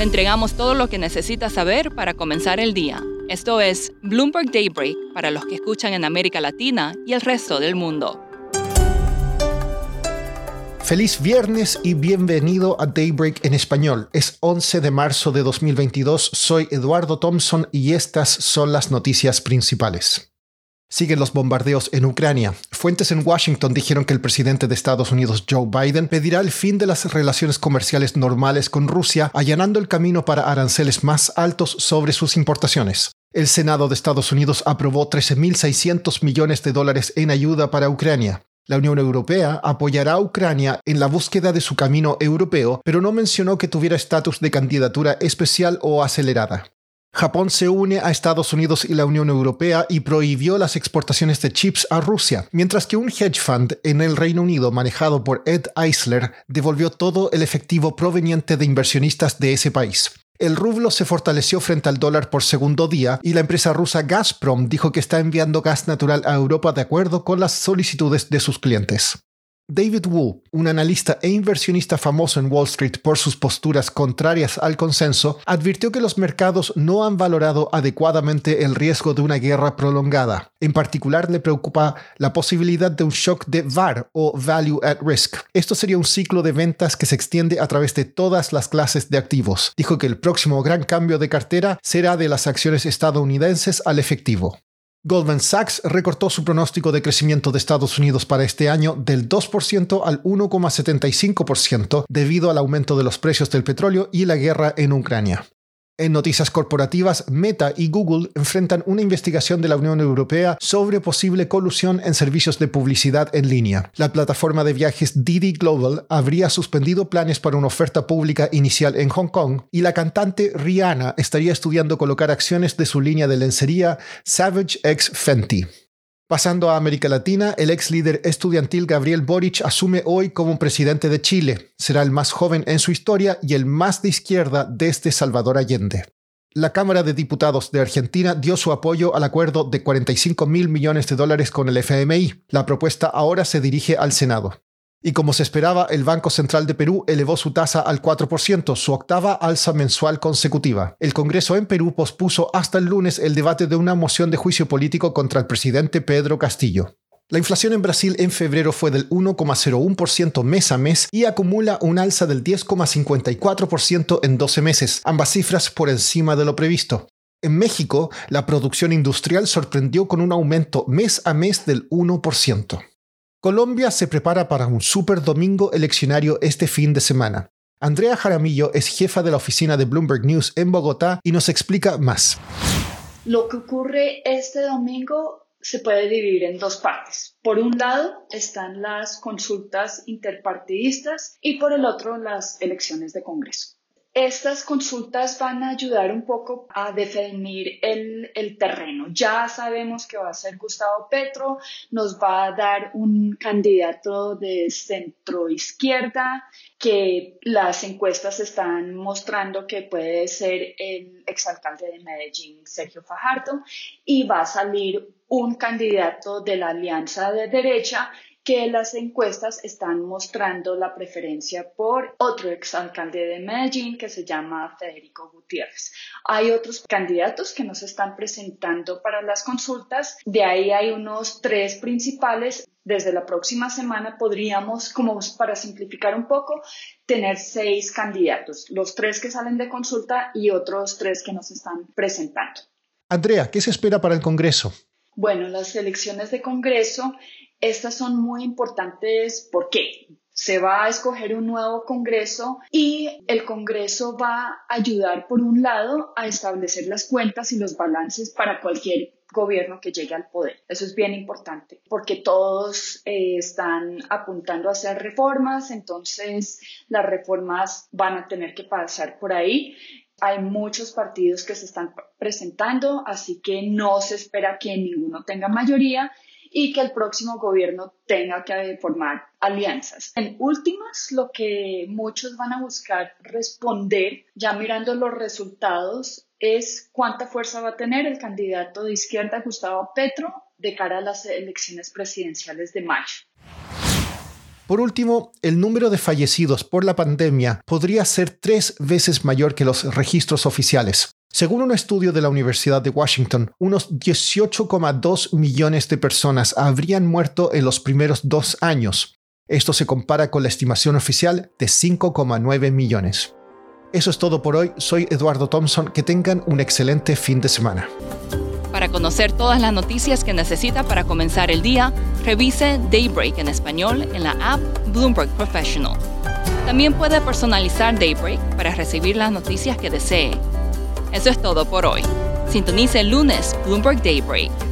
Le entregamos todo lo que necesita saber para comenzar el día. Esto es Bloomberg Daybreak para los que escuchan en América Latina y el resto del mundo. Feliz viernes y bienvenido a Daybreak en español. Es 11 de marzo de 2022, soy Eduardo Thompson y estas son las noticias principales. Siguen los bombardeos en Ucrania. Fuentes en Washington dijeron que el presidente de Estados Unidos, Joe Biden, pedirá el fin de las relaciones comerciales normales con Rusia, allanando el camino para aranceles más altos sobre sus importaciones. El Senado de Estados Unidos aprobó 13.600 millones de dólares en ayuda para Ucrania. La Unión Europea apoyará a Ucrania en la búsqueda de su camino europeo, pero no mencionó que tuviera estatus de candidatura especial o acelerada. Japón se une a Estados Unidos y la Unión Europea y prohibió las exportaciones de chips a Rusia, mientras que un hedge fund en el Reino Unido manejado por Ed Eisler devolvió todo el efectivo proveniente de inversionistas de ese país. El rublo se fortaleció frente al dólar por segundo día y la empresa rusa Gazprom dijo que está enviando gas natural a Europa de acuerdo con las solicitudes de sus clientes. David Wu, un analista e inversionista famoso en Wall Street por sus posturas contrarias al consenso, advirtió que los mercados no han valorado adecuadamente el riesgo de una guerra prolongada. En particular, le preocupa la posibilidad de un shock de VAR o Value at Risk. Esto sería un ciclo de ventas que se extiende a través de todas las clases de activos. Dijo que el próximo gran cambio de cartera será de las acciones estadounidenses al efectivo. Goldman Sachs recortó su pronóstico de crecimiento de Estados Unidos para este año del 2% al 1,75% debido al aumento de los precios del petróleo y la guerra en Ucrania. En noticias corporativas, Meta y Google enfrentan una investigación de la Unión Europea sobre posible colusión en servicios de publicidad en línea. La plataforma de viajes Didi Global habría suspendido planes para una oferta pública inicial en Hong Kong y la cantante Rihanna estaría estudiando colocar acciones de su línea de lencería Savage X Fenty. Pasando a América Latina, el ex líder estudiantil Gabriel Boric asume hoy como presidente de Chile. Será el más joven en su historia y el más de izquierda desde Salvador Allende. La Cámara de Diputados de Argentina dio su apoyo al acuerdo de 45 mil millones de dólares con el FMI. La propuesta ahora se dirige al Senado. Y como se esperaba, el Banco Central de Perú elevó su tasa al 4%, su octava alza mensual consecutiva. El Congreso en Perú pospuso hasta el lunes el debate de una moción de juicio político contra el presidente Pedro Castillo. La inflación en Brasil en febrero fue del 1,01% mes a mes y acumula un alza del 10,54% en 12 meses, ambas cifras por encima de lo previsto. En México, la producción industrial sorprendió con un aumento mes a mes del 1%. Colombia se prepara para un super domingo eleccionario este fin de semana. Andrea Jaramillo es jefa de la oficina de Bloomberg News en Bogotá y nos explica más. Lo que ocurre este domingo se puede dividir en dos partes. Por un lado están las consultas interpartidistas y por el otro las elecciones de Congreso. Estas consultas van a ayudar un poco a definir el, terreno. Ya sabemos que va a ser Gustavo Petro, nos va a dar un candidato de centro izquierda que las encuestas están mostrando que puede ser el exalcalde de Medellín, Sergio Fajardo, y va a salir un candidato de la alianza de derecha que las encuestas están mostrando la preferencia por otro exalcalde de Medellín que se llama Federico Gutiérrez. Hay otros candidatos que nos están presentando para las consultas, de ahí hay unos tres principales. Desde la próxima semana podríamos, como para simplificar un poco, tener seis candidatos, los tres que salen de consulta y otros tres que nos están presentando. Andrea, ¿qué se espera para el Congreso? Bueno, las elecciones de Congreso estas son muy importantes porque se va a escoger un nuevo Congreso y el Congreso va a ayudar, por un lado, a establecer las cuentas y los balances para cualquier gobierno que llegue al poder. Eso es bien importante porque todos eh, están apuntando a hacer reformas, entonces las reformas van a tener que pasar por ahí. Hay muchos partidos que se están presentando, así que no se espera que ninguno tenga mayoría y que el próximo gobierno tenga que formar alianzas. En últimas, lo que muchos van a buscar responder, ya mirando los resultados, es cuánta fuerza va a tener el candidato de izquierda Gustavo Petro de cara a las elecciones presidenciales de mayo. Por último, el número de fallecidos por la pandemia podría ser tres veces mayor que los registros oficiales. Según un estudio de la Universidad de Washington, unos 18,2 millones de personas habrían muerto en los primeros dos años. Esto se compara con la estimación oficial de 5,9 millones. Eso es todo por hoy. Soy Eduardo Thompson. Que tengan un excelente fin de semana. Para conocer todas las noticias que necesita para comenzar el día, revise Daybreak en español en la app Bloomberg Professional. También puede personalizar Daybreak para recibir las noticias que desee. Eso es todo por hoy. Sintonice el lunes Bloomberg Daybreak